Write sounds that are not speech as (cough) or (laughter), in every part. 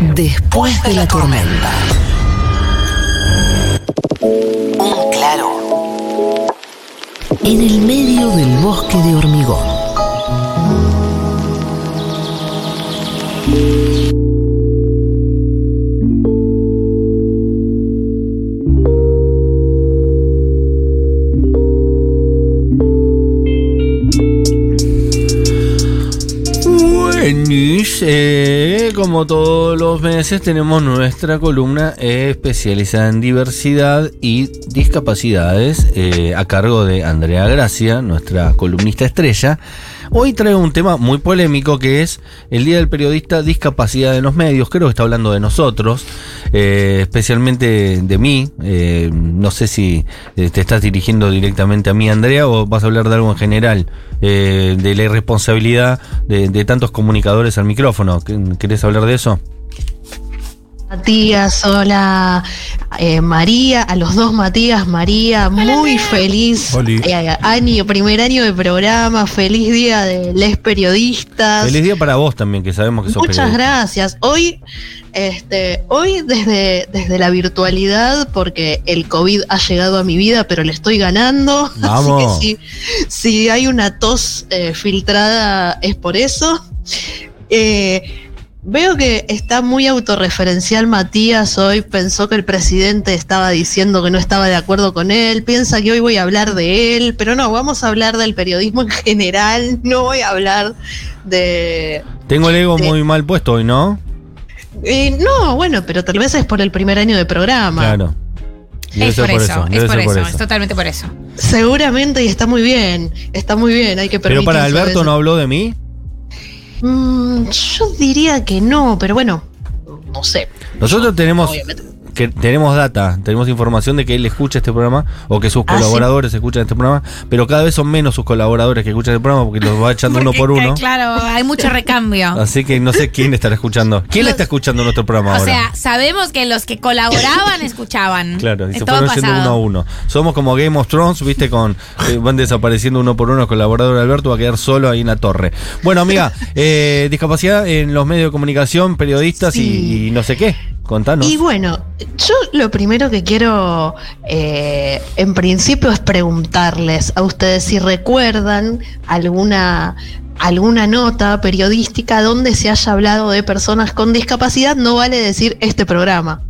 Después de la tormenta. Un claro. En el medio del bosque de hormigón. Como todos los meses tenemos nuestra columna especializada en diversidad y discapacidades eh, a cargo de Andrea Gracia, nuestra columnista estrella. Hoy traigo un tema muy polémico que es el Día del Periodista, discapacidad en los medios. Creo que está hablando de nosotros, eh, especialmente de mí. Eh, no sé si eh, te estás dirigiendo directamente a mí, Andrea, o vas a hablar de algo en general, eh, de la irresponsabilidad de, de tantos comunicadores al micrófono. ¿Querés hablar de eso? Matías, hola eh, María, a los dos Matías, María, muy feliz eh, año, primer año de programa, feliz día de les periodistas. Feliz día para vos también, que sabemos que sos Muchas periodista. gracias. Hoy, este, hoy desde, desde la virtualidad, porque el COVID ha llegado a mi vida, pero le estoy ganando. Vamos. (laughs) Así que si, si hay una tos eh, filtrada es por eso. Eh, Veo que está muy autorreferencial Matías hoy, pensó que el presidente estaba diciendo que no estaba de acuerdo con él, piensa que hoy voy a hablar de él, pero no, vamos a hablar del periodismo en general, (laughs) no voy a hablar de... Tengo el ego muy mal puesto hoy, ¿no? Eh, no, bueno, pero tal vez es por el primer año de programa. Claro. Debe Es por eso, es por eso, es totalmente por eso. Seguramente y está muy bien, está muy bien, hay que Pero permitirse para Alberto no habló de mí. Mm, yo diría que no, pero bueno, no sé. Nosotros tenemos Obviamente. Que tenemos data, tenemos información de que él escucha este programa o que sus Ah, colaboradores escuchan este programa, pero cada vez son menos sus colaboradores que escuchan este programa porque los va echando uno por uno. Claro, hay mucho recambio. (laughs) Así que no sé quién estará escuchando. ¿Quién le está escuchando nuestro programa O ahora? sea, sabemos que los que colaboraban escuchaban. (laughs) Claro, y se fueron yendo uno a uno. Somos como Game of Thrones, viste, con eh, van desapareciendo uno por uno. El colaborador de Alberto va a quedar solo ahí en la torre. Bueno, amiga, eh, discapacidad en los medios de comunicación, periodistas y, no sé qué. Contanos. Y bueno, yo lo primero que quiero eh, en principio es preguntarles a ustedes si recuerdan alguna alguna nota periodística donde se haya hablado de personas con discapacidad, no vale decir este programa.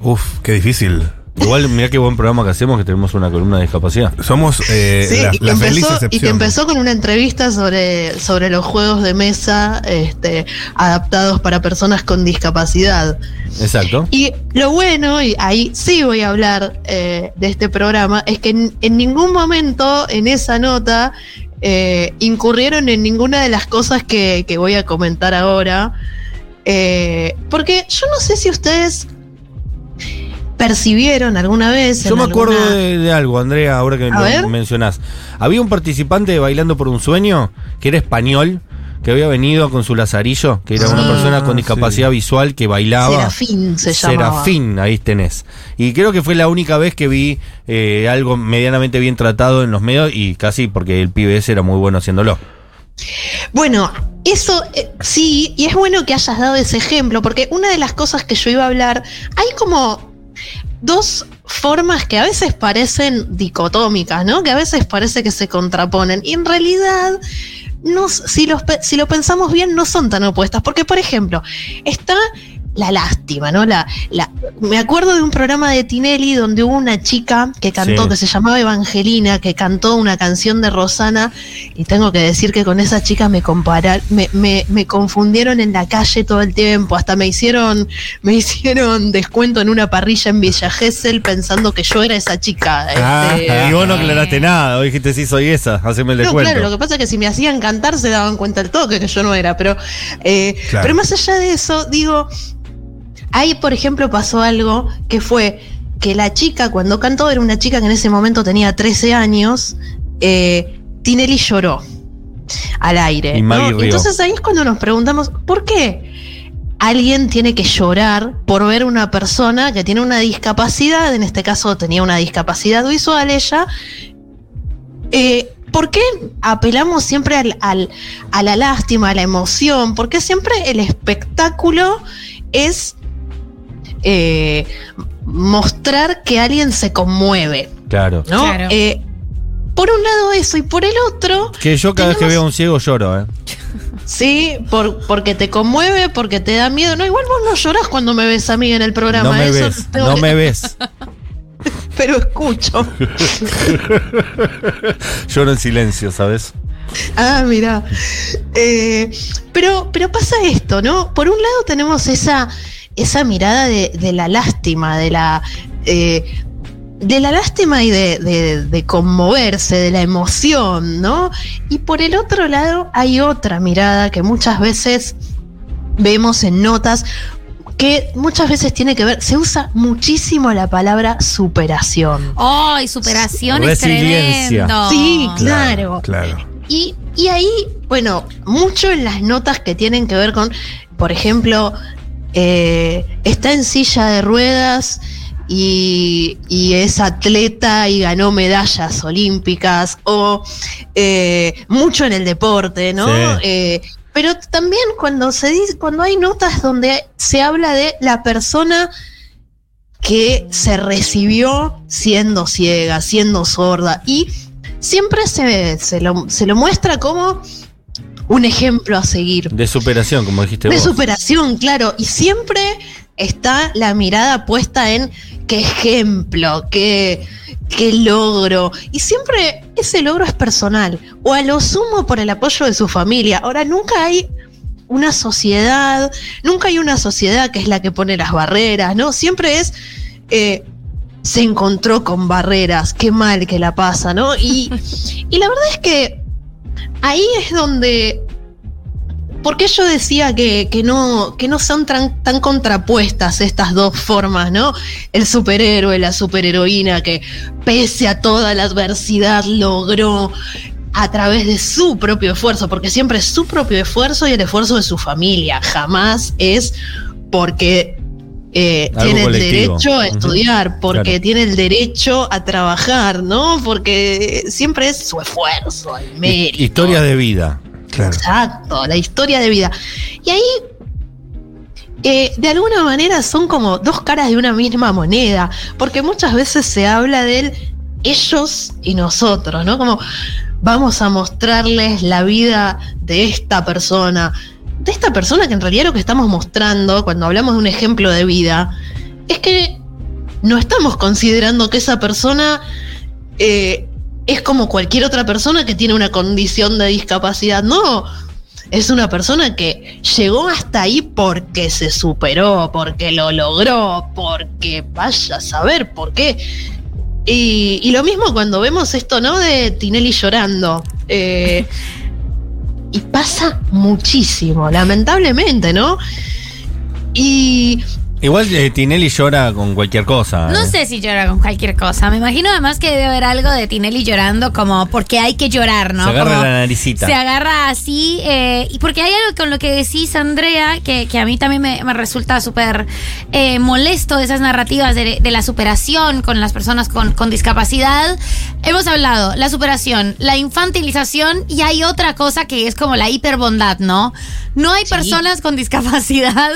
Uf, qué difícil. Igual, mira qué buen programa que hacemos, que tenemos una columna de discapacidad. Somos eh, Sí, la, y, que la feliz empezó, y que empezó con una entrevista sobre, sobre los juegos de mesa este, adaptados para personas con discapacidad. Exacto. Y lo bueno, y ahí sí voy a hablar eh, de este programa, es que en, en ningún momento en esa nota eh, incurrieron en ninguna de las cosas que, que voy a comentar ahora. Eh, porque yo no sé si ustedes percibieron alguna vez. Yo me acuerdo de, de algo, Andrea, ahora que lo mencionás. Había un participante de Bailando por un Sueño que era español, que había venido con su lazarillo, que era una Sí. persona con Ah, discapacidad sí. visual que bailaba. Serafín se llamaba. Serafín, ahí tenés. Y creo que fue la única vez que vi eh, algo medianamente bien tratado en los medios y casi porque el ese era muy bueno haciéndolo. Bueno, eso eh, sí, y es bueno que hayas dado ese ejemplo, porque una de las cosas que yo iba a hablar, hay como dos formas que a veces parecen dicotómicas, ¿no? Que a veces parece que se contraponen. Y en realidad, si, los si lo pensamos bien, no son tan opuestas. Porque, por ejemplo, está la lástima, ¿no? La, la, me acuerdo de un programa de Tinelli donde hubo una chica que cantó, Sí. que se llamaba Evangelina, que cantó una canción de Rosana, y tengo que decir que con esa chica me compara, me, me, me confundieron en la calle todo el tiempo, hasta me hicieron, (laughs) me hicieron descuento en una parrilla en Villa Gesell pensando que yo era esa chica. este, y vos no aclaraste nada, vos dijiste sí soy esa, haceme el no, descuento. claro, lo que pasa es que si me hacían cantar se daban cuenta el toque que yo no era, pero, eh, Claro. pero más allá de eso, digo, ahí por ejemplo pasó algo que fue que la chica cuando cantó era una chica que en ese momento tenía 13 años, eh, Tinelli lloró al aire. Y. Entonces ahí es cuando nos preguntamos, ¿por qué? Alguien tiene que llorar por ver una persona que tiene una discapacidad, en este caso tenía una discapacidad visual ella, eh, ¿Por qué apelamos siempre al, al- a la lástima, a la emoción? Porque siempre el espectáculo es eh, mostrar que alguien se conmueve, Claro. ¿no? Claro. Eh, por un lado eso y por el otro, Que yo cada vez que veo a un ciego lloro, ¿eh? sí, por, porque te conmueve, porque te da miedo. No, igual vos no llorás cuando me ves a mí en el programa. No me eso ves, no me (laughs) ves. Pero escucho. (laughs) Lloro en silencio, ¿sabes? Ah, mira. Eh, pero, pero pasa esto, ¿no? Por un lado tenemos esa, esa mirada de, de la lástima, de la. eh, de la lástima y de, de- de conmoverse, de la emoción, ¿no? Y por el otro lado hay otra mirada que muchas veces vemos en notas que muchas veces tiene que ver, se usa muchísimo la palabra superación. ¡Ay, superación es Resiliencia. tremendo! Sí, Claro. Claro. Y, y ahí, bueno, mucho en las notas que tienen que ver con, por ejemplo, eh, está en silla de ruedas y, y es atleta y ganó medallas olímpicas, o eh, mucho en el deporte, ¿no? Sí. Eh, pero también cuando se dice, cuando hay notas donde se habla de la persona que se recibió siendo ciega, siendo sorda, y siempre se, se lo, se lo muestra como un ejemplo a seguir. De superación, como dijiste De vos. superación, claro, y siempre está la mirada puesta en qué ejemplo, qué, qué logro, y siempre ese logro es personal, o a lo sumo por el apoyo de su familia. Ahora, nunca hay una sociedad, nunca hay una sociedad que es la que pone las barreras, ¿no? Siempre es... eh, se encontró con barreras, qué mal que la pasa, ¿no? Y, y la verdad es que ahí es donde porque yo decía que, que no, que no son tan, tan contrapuestas estas dos formas, ¿no? El superhéroe, la superheroína, que pese a toda la adversidad logró a través de su propio esfuerzo, porque siempre es su propio esfuerzo y el esfuerzo de su familia, jamás es porque eh, tiene el derecho a estudiar, porque Claro. tiene el derecho a trabajar, ¿no? Porque siempre es su esfuerzo, el mérito. Historia de vida. Claro. Exacto, la historia de vida. Y ahí, eh, de alguna manera, son como dos caras de una misma moneda, porque muchas veces se habla del ellos y nosotros, ¿no? Como vamos a mostrarles la vida de esta persona, de esta persona que en realidad lo que estamos mostrando cuando hablamos de un ejemplo de vida es que no estamos considerando que esa persona eh, es como cualquier otra persona que tiene una condición de discapacidad. No, es una persona que llegó hasta ahí porque se superó, porque lo logró, porque vaya a saber por qué. Y, lo mismo cuando vemos esto, ¿no? De Tinelli llorando. Eh, (laughs) y pasa muchísimo, lamentablemente, ¿no? Y Igual eh, Tinelli llora con cualquier cosa. No ¿eh? sé si llora con cualquier cosa. Me imagino además que debe haber algo de Tinelli llorando como porque hay que llorar, ¿no? Se agarra Como la naricita. Se agarra así. eh, y porque hay algo con lo que decís, Andrea, que, que a mí también me, me resulta súper eh, molesto de esas narrativas de, de la superación con las personas con, con discapacidad. Hemos hablado, la superación, la infantilización y hay otra cosa que es como la hiperbondad, ¿no? No hay personas con discapacidad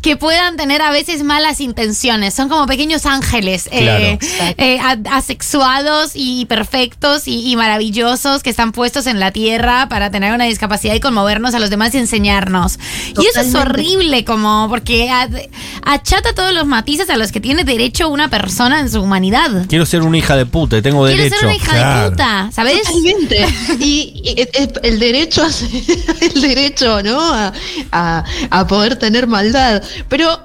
que puedan tener a veces malas intenciones. Son como pequeños ángeles eh, eh, asexuados y perfectos y, y maravillosos que están puestos en la tierra para tener una discapacidad y conmovernos a los demás y enseñarnos. Y eso es horrible, como porque a- achata todos los matices a los que tiene derecho una persona en su humanidad. Quiero ser una hija de puta y tengo Quiero derecho. ser una hija de puta, ¿sabes? Totalmente. (laughs) Y, y el, el derecho a ser- (laughs) el derecho, ¿no? A, a- a poder tener maldad. Pero,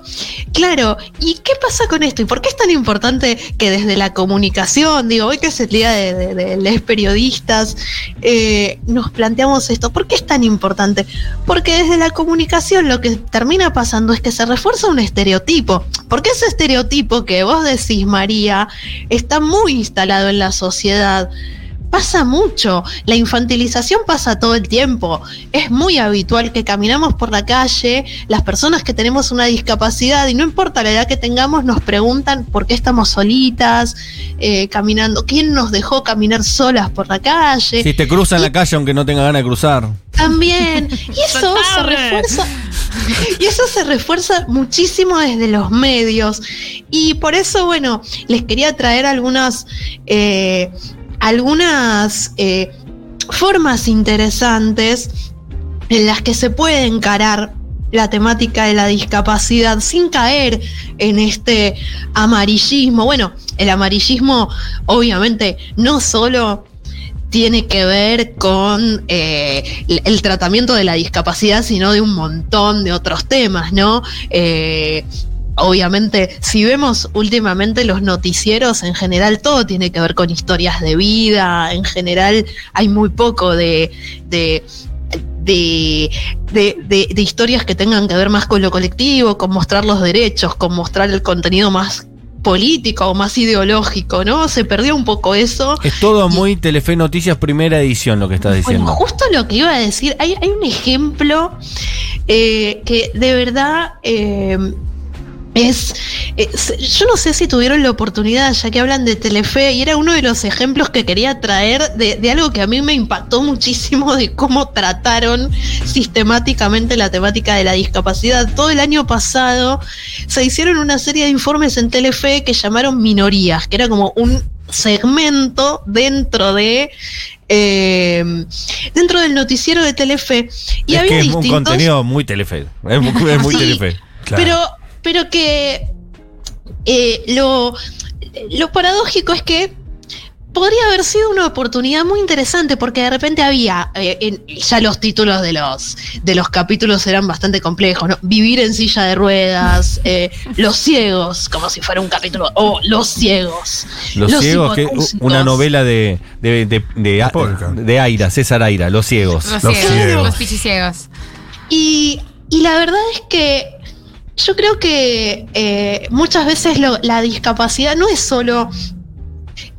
claro, ¿y qué pasa con esto? ¿Y por qué es tan importante que desde la comunicación, digo, hoy que es el día de, los periodistas, eh, nos planteamos esto? ¿Por qué es tan importante? Porque desde la comunicación lo que termina pasando es que se refuerza un estereotipo. Porque ese estereotipo que vos decís, María, está muy instalado en la sociedad. Pasa mucho, la infantilización pasa todo el tiempo. Es muy habitual que caminamos por la calle, las personas que tenemos una discapacidad y no importa la edad que tengamos, nos preguntan por qué estamos solitas, eh, caminando, quién nos dejó caminar solas por la calle. Si te cruzan la calle aunque no tenga ganas de cruzar. También. Y (laughs) eso se refuerza. Y eso se refuerza muchísimo desde los medios. Y por eso, bueno, les quería traer algunas, eh, algunas eh, formas interesantes en las que se puede encarar la temática de la discapacidad sin caer en este amarillismo. Bueno, el amarillismo obviamente no solo tiene que ver con eh, el- tratamiento de la discapacidad, sino de un montón de otros temas, ¿no? Eh, obviamente, si vemos últimamente los noticieros, en general todo tiene que ver con historias de vida, en general hay muy poco de, de de, de- de- de historias que tengan que ver más con lo colectivo, con mostrar los derechos, con mostrar el contenido más político o más ideológico, ¿no? Se perdió un poco eso. Es todo muy Telefe Noticias primera edición lo que estás Bueno, diciendo. justo lo que iba a decir, hay, hay un ejemplo eh, que de verdad eh, es, es- Yo no sé si tuvieron la oportunidad, ya que hablan de Telefe, y era uno de los ejemplos que quería traer de, de algo que a mí me impactó muchísimo de cómo trataron sistemáticamente la temática de la discapacidad. Todo el año pasado se hicieron una serie de informes en Telefe que llamaron Minorías, que era como un segmento dentro de eh, dentro del noticiero de Telefe y es había que es un contenido muy Telefe. Es muy, es muy (laughs) Sí. Telefe. Claro. Pero que eh, lo lo paradójico es que podría haber sido una oportunidad muy interesante porque de repente había eh, en- ya los títulos de los de los capítulos eran bastante complejos ¿no? vivir en silla de ruedas eh, (laughs) los ciegos como si fuera un capítulo o los ciegos Los, ciegos, que una novela de de, de, de, Aira, César Aira, Los ciegos. Los, Los ciegos, ciegos. los pichiciegos. Y, y la verdad es que yo creo que eh, muchas veces lo- la discapacidad no es solo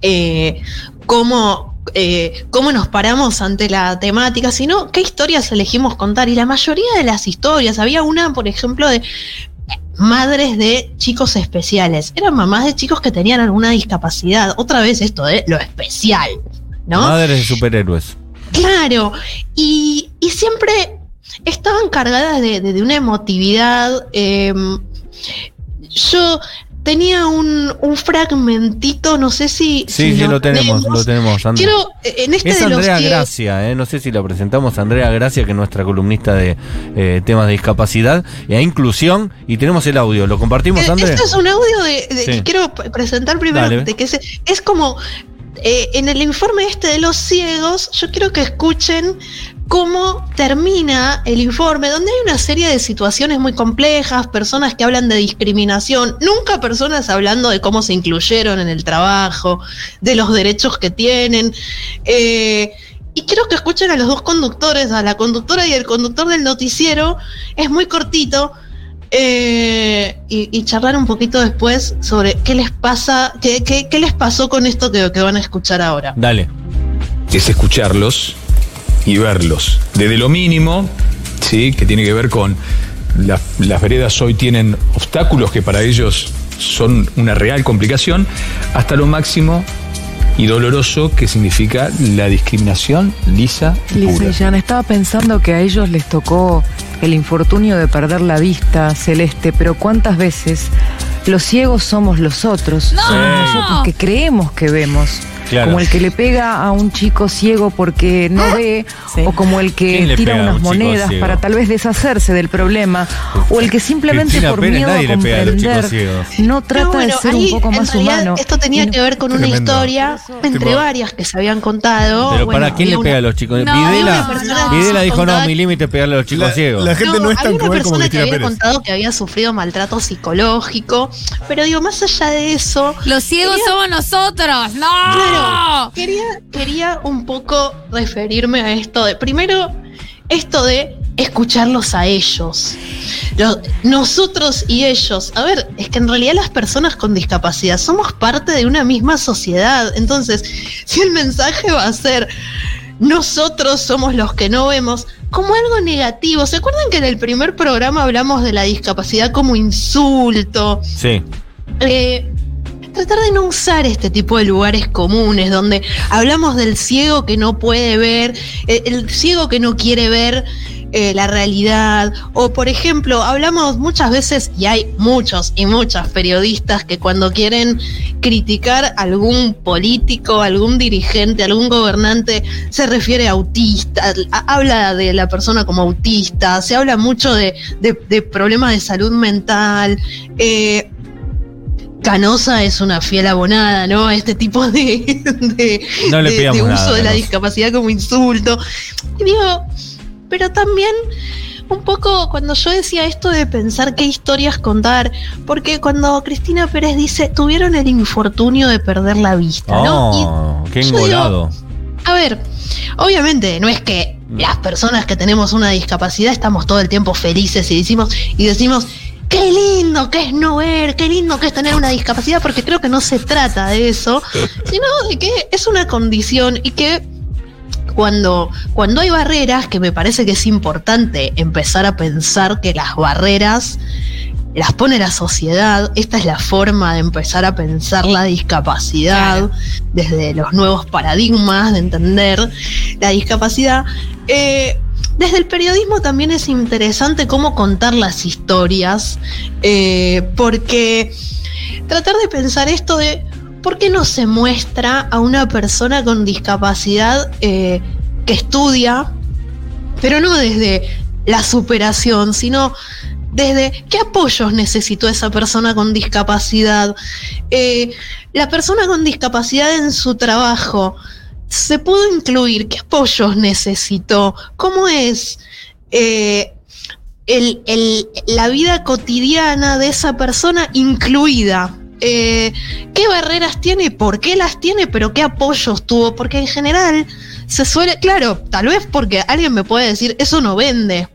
eh, cómo, eh, cómo nos paramos ante la temática, sino qué historias elegimos contar. Y la mayoría de las historias, había una, por ejemplo, de madres de chicos especiales. Eran mamás de chicos que tenían alguna discapacidad. Otra vez esto de lo especial, ¿no? Madres de superhéroes. Claro, y, y siempre estaban cargadas de, de- de una emotividad. eh, yo tenía un, un fragmentito, no sé si. Sí, si sí, lo tenemos, lo tenemos. Andrea. Quiero, eh, en este Es de los Andrea Gracia, eh, no sé si la presentamos, Andrea Gracia, que es nuestra columnista de eh, temas de discapacidad e inclusión, y tenemos el audio. ¿Lo compartimos, Eh, Andrea? Este es un audio de, de- Sí. que quiero presentar primero, Dale. de que se- es como eh, en el informe este de los ciegos, yo quiero que escuchen cómo termina el informe, donde hay una serie de situaciones muy complejas, personas que hablan de discriminación, nunca personas hablando de cómo se incluyeron en el trabajo, de los derechos que tienen. eh, y quiero que escuchen a los dos conductores, a la conductora y el conductor del noticiero. Es muy cortito. eh, y, y charlar un poquito después sobre qué les pasa, qué, qué- qué les pasó con esto que, que van a escuchar ahora. Dale. es escucharlos y verlos. Desde lo mínimo, ¿sí? que tiene que ver con la- las veredas hoy tienen obstáculos que para ellos son una real complicación, hasta lo máximo y doloroso que significa la discriminación lisa y Lisa pura. y Jan, estaba pensando que a ellos les tocó el infortunio de perder la vista celeste, pero ¿cuántas veces los ciegos somos los otros? ¡No! Somos nosotros que creemos que vemos. Claro. Como el que le pega a un chico ciego porque no ve, Sí. o como el que ¿Quién le tira a un unas monedas para tal vez deshacerse del problema, o el que simplemente Cristina por Pérez, miedo a a comprender ciegos. no trata No, bueno, de ser ahí, un poco más realidad, humano. Esto tenía no- que ver con una Tremendo. historia entre Tipo- varias que se habían contado. Pero Bueno, ¿para quién le una- pega a los chicos? No, Videla, Videla dijo, no, mi límite es pegarle a los chicos La- ciegos. la gente no es tan había una cruel como persona que Cristina había Pérez. contado que había sufrido maltrato psicológico, pero digo, más allá de eso, Los ciegos Quería- somos nosotros. ¡No! Quería, quería un poco referirme a esto de, primero, esto de escucharlos a ellos. Lo- nosotros y ellos. A ver, es que en realidad las personas con discapacidad somos parte de una misma sociedad. Entonces, si el mensaje va a ser nosotros somos los que no vemos, como algo negativo. ¿Se acuerdan que en el primer programa hablamos de la discapacidad como insulto? Sí. eh, tratar de no usar este tipo de lugares comunes donde hablamos del ciego que no puede ver, eh, el ciego que no quiere ver, eh, la realidad. O, por ejemplo, hablamos muchas veces, y hay muchos y muchas periodistas que cuando quieren criticar algún político, algún dirigente, algún gobernante, se refiere a autista, a- habla de la persona como autista, se habla mucho de, de- de problemas de salud mental. eh, Canosa es una fiel abonada, ¿no? A este tipo de, (laughs) de, No le de- de uso nada, de la discapacidad como insulto. Y digo, pero también un poco cuando yo decía esto de pensar qué historias contar, porque cuando Cristina Pérez dice, tuvieron el infortunio de perder la vista, ¿no? Y Oh, qué yo digo, engolado. a ver, obviamente no es que las personas que tenemos una discapacidad estamos todo el tiempo felices y decimos, y decimos, qué lindo que es no ver, qué lindo que es tener una discapacidad, porque creo que no se trata de eso, (laughs) sino de que es una condición y que cuando, cuando hay barreras, que me parece que es importante empezar a pensar que las barreras las pone la sociedad, esta es la forma de empezar a pensar la discapacidad desde los nuevos paradigmas de entender la discapacidad. Eh, desde el periodismo también es interesante cómo contar las historias, eh, porque tratar de pensar esto de por qué no se muestra a una persona con discapacidad eh, que estudia, pero no desde la superación, sino desde qué apoyos necesitó esa persona con discapacidad. Eh, la persona con discapacidad en su trabajo se pudo incluir, qué apoyos necesitó, cómo es eh, la vida cotidiana de esa persona incluida. Eh, ¿Qué barreras tiene? ¿Por qué las tiene? Pero ¿qué apoyos tuvo? Porque en general se suele, claro, tal vez porque alguien me puede decir, eso no vende.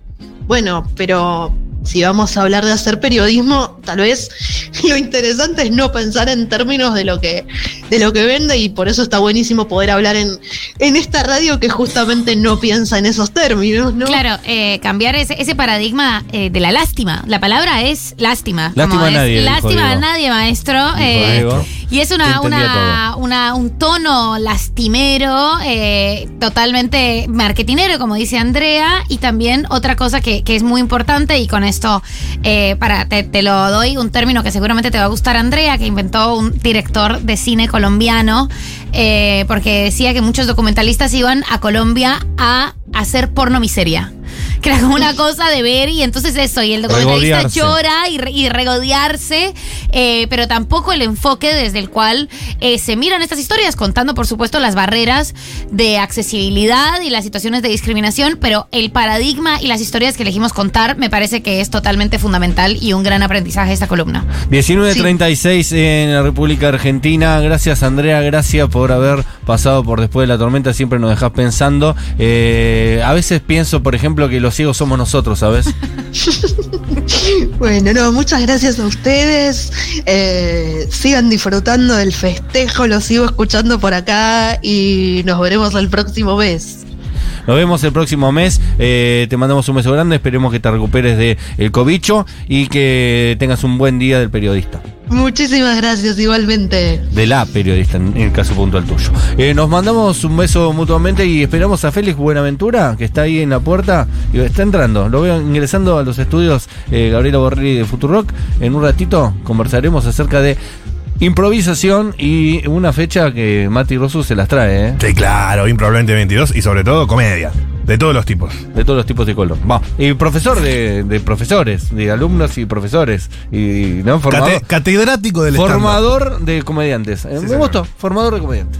Bueno, pero si vamos a hablar de hacer periodismo, tal vez (laughs) lo interesante es no pensar en términos de lo que, de lo que vende y por eso está buenísimo poder hablar en, en esta radio que justamente no piensa en esos términos, ¿no? Claro, eh, cambiar ese, ese paradigma eh, de la lástima. La palabra es lástima. Lástima como a es nadie, dijo Lástima a nadie, maestro. Dijo eh, y es una, una, una- un tono lastimero, eh, totalmente marketinero, como dice Andrea. Y también otra cosa que, que es muy importante, y con esto eh, para te, te lo doy, un término que seguramente te va a gustar, Andrea, que inventó un director de cine colombiano, eh, porque decía que muchos documentalistas iban a Colombia a hacer porno miseria. Que era como una cosa de ver y entonces eso, y el documentalista llora y, re- y regodearse, eh, pero tampoco el enfoque desde el cual eh, se miran estas historias, contando por supuesto las barreras de accesibilidad y las situaciones de discriminación, pero el paradigma y las historias que elegimos contar me parece que es totalmente fundamental y un gran aprendizaje esta columna. 19.36 en la República Argentina. Gracias, Andrea. Gracias por haber pasado por después de la tormenta. Siempre nos dejas pensando. Eh, a veces pienso, por ejemplo, que los ciegos somos nosotros, ¿sabes? (laughs) Bueno, no, muchas gracias a ustedes. Eh, sigan disfrutando del festejo, lo sigo escuchando por acá y nos veremos el próximo mes. Nos vemos el próximo mes. Eh, te mandamos un beso grande. Esperemos que te recuperes de el cobicho y que tengas un buen día del periodista. Muchísimas gracias, igualmente. De la periodista, en el caso puntual tuyo. Eh, nos mandamos un beso mutuamente y esperamos a Félix Buenaventura, que está ahí en la puerta y está entrando. Lo veo ingresando a los estudios eh, Gabriela Borrelli de Futurock. En un ratito conversaremos acerca de improvisación y una fecha que Mati Rosu se las trae, ¿eh? Sí, claro, improbablemente 22 y sobre todo comedia. De todos los tipos. De todos los tipos de color. Va. Y profesor de, de profesores, de alumnos y profesores. Y, ¿no? Formador, Cate- catedrático del stand-up. formador de comediantes. Eh, Me señor. gustó, formador de comediantes.